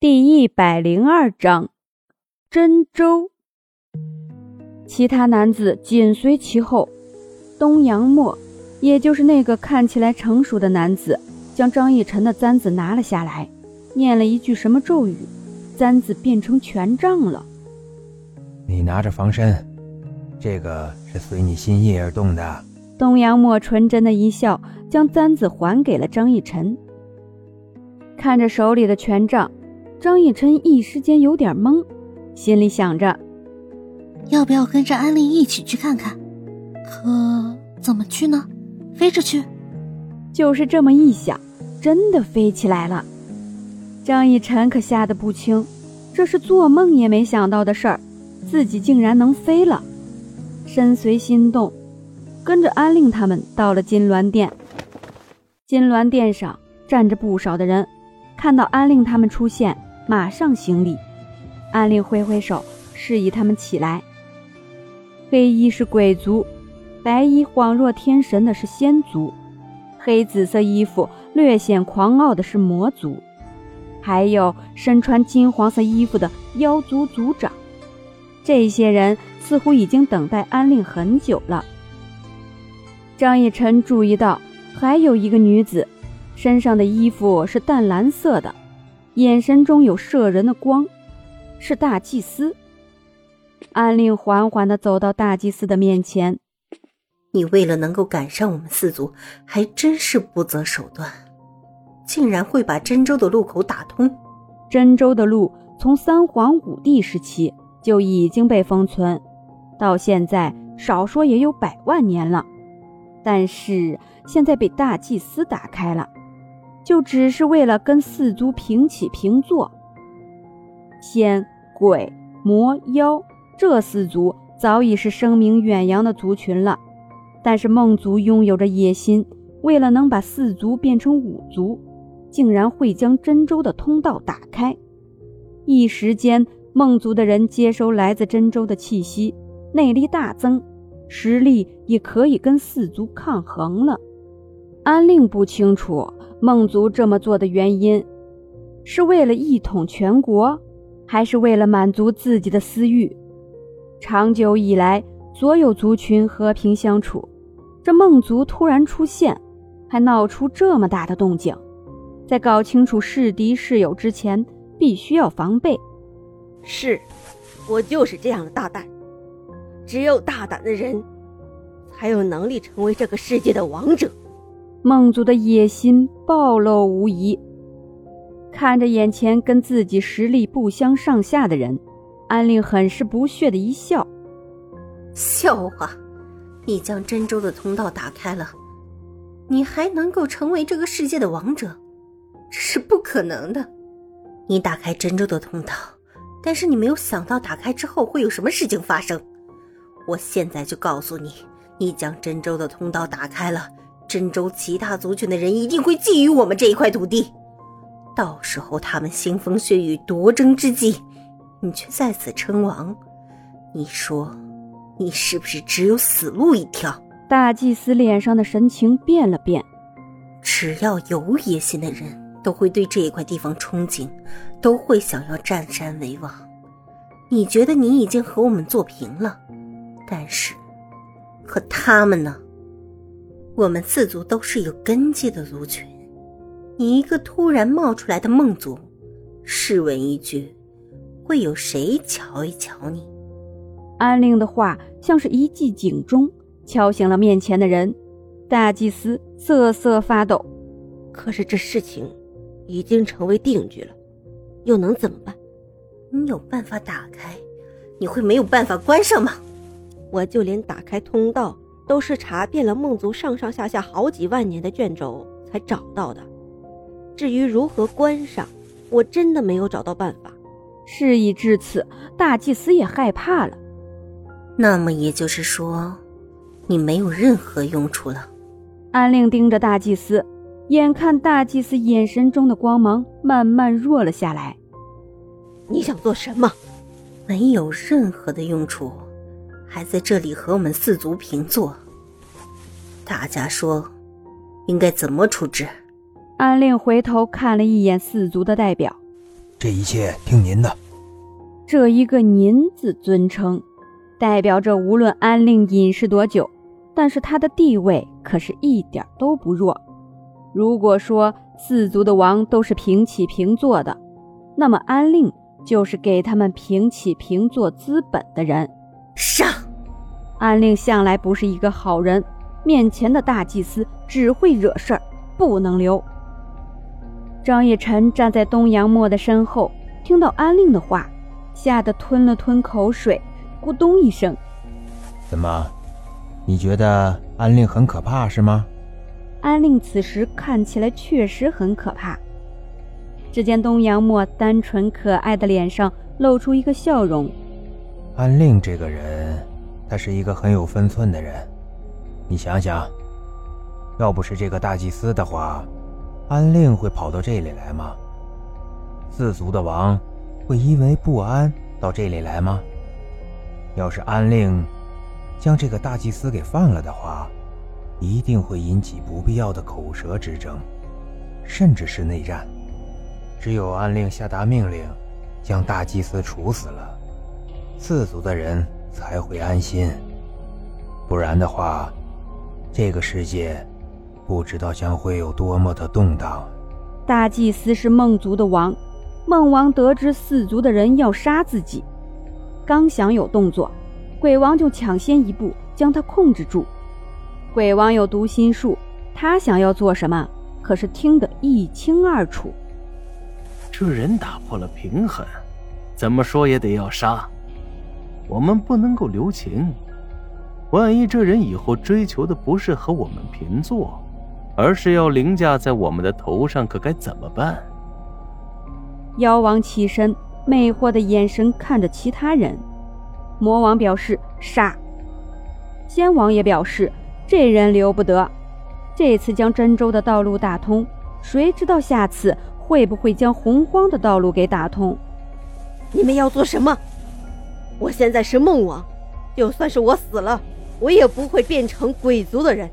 第一百零二章，真州。其他男子紧随其后。东阳墨，也就是那个看起来成熟的男子，将张逸晨的簪子拿了下来，念了一句什么咒语，簪子变成权杖了。你拿着防身，这个是随你心意而动的。东阳墨纯真的一笑，将簪子还给了张逸晨。看着手里的权杖。张逸琛一时间有点懵，心里想着，要不要跟着安令一起去看看？可怎么去呢？飞着去？就是这么一想，真的飞起来了。张逸晨可吓得不轻，这是做梦也没想到的事儿，自己竟然能飞了，身随心动，跟着安令他们到了金銮殿。金銮殿上站着不少的人，看到安令他们出现。马上行礼，安令挥挥手，示意他们起来。黑衣是鬼族，白衣恍若天神的是仙族，黑紫色衣服略显狂傲的是魔族，还有身穿金黄色衣服的妖族族长。这些人似乎已经等待安令很久了。张逸晨注意到，还有一个女子，身上的衣服是淡蓝色的。眼神中有摄人的光，是大祭司。安令缓缓地走到大祭司的面前：“你为了能够赶上我们四族，还真是不择手段，竟然会把真州的路口打通。真州的路从三皇五帝时期就已经被封存，到现在少说也有百万年了，但是现在被大祭司打开了。”就只是为了跟四族平起平坐。仙、鬼、魔、妖这四族早已是声名远扬的族群了，但是梦族拥有着野心，为了能把四族变成五族，竟然会将真州的通道打开。一时间，梦族的人接收来自真州的气息，内力大增，实力也可以跟四族抗衡了。安令不清楚。孟族这么做的原因，是为了一统全国，还是为了满足自己的私欲？长久以来，所有族群和平相处，这孟族突然出现，还闹出这么大的动静，在搞清楚是敌是友之前，必须要防备。是，我就是这样的大胆。只有大胆的人，才有能力成为这个世界的王者。孟族的野心暴露无遗。看着眼前跟自己实力不相上下的人，安令很是不屑的一笑：“笑话！你将真州的通道打开了，你还能够成为这个世界的王者？这是不可能的。你打开真州的通道，但是你没有想到打开之后会有什么事情发生。我现在就告诉你，你将真州的通道打开了。”真州其他族群的人一定会觊觎我们这一块土地，到时候他们腥风血雨夺争之际，你却在此称王，你说，你是不是只有死路一条？大祭司脸上的神情变了变，只要有野心的人都会对这一块地方憧憬，都会想要占山为王。你觉得你已经和我们做平了，但是，可他们呢？我们四族都是有根基的族群，你一个突然冒出来的梦族，试问一句，会有谁瞧一瞧你？安令的话像是一记警钟，敲醒了面前的人。大祭司瑟瑟发抖。可是这事情已经成为定局了，又能怎么办？你有办法打开？你会没有办法关上吗？我就连打开通道。都是查遍了孟族上上下下好几万年的卷轴才找到的。至于如何关上，我真的没有找到办法。事已至此，大祭司也害怕了。那么也就是说，你没有任何用处了。安令盯着大祭司，眼看大祭司眼神中的光芒慢慢弱了下来。你想做什么？没有任何的用处。还在这里和我们四族平坐，大家说应该怎么处置？安令回头看了一眼四族的代表，这一切听您的。这一个“您”字尊称，代表着无论安令隐世多久，但是他的地位可是一点都不弱。如果说四族的王都是平起平坐的，那么安令就是给他们平起平坐资本的人。上，安令向来不是一个好人，面前的大祭司只会惹事儿，不能留。张叶晨站在东阳墨的身后，听到安令的话。吓得吞了吞口水，咕咚一声。怎么，你觉得安令很可怕是吗？安令此时看起来确实很可怕。只见东阳墨单纯可爱的脸上露出一个笑容。安令这个人，他是一个很有分寸的人。你想想，要不是这个大祭司的话，安令会跑到这里来吗？四族的王。会因为不安到这里来吗？要是安令将这个大祭司给放了的话，一定会引起不必要的口舌之争，甚至是内战。只有安令下达命令，将大祭司处死了，四族的人才会安心。不然的话，这个世界不知道将会有多么的动荡。大祭司是孟族的王。孟王得知四族的人要杀自己，刚想有动作，鬼王就抢先一步将他控制住。鬼王有读心术，他想要做什么，可是听得一清二楚。这人打破了平衡，怎么说也得要杀。我们不能够留情，万一这人以后追求的不是和我们平坐，而是要凌驾在我们的头上，可该怎么办？妖王起身，魅惑的眼神看着其他人。魔王表示杀。仙王也表示这人留不得。这次将真州的道路打通，谁知道下次会不会将洪荒的道路给打通？你们要做什么？我现在是梦王，就算是我死了，我也不会变成鬼族的人。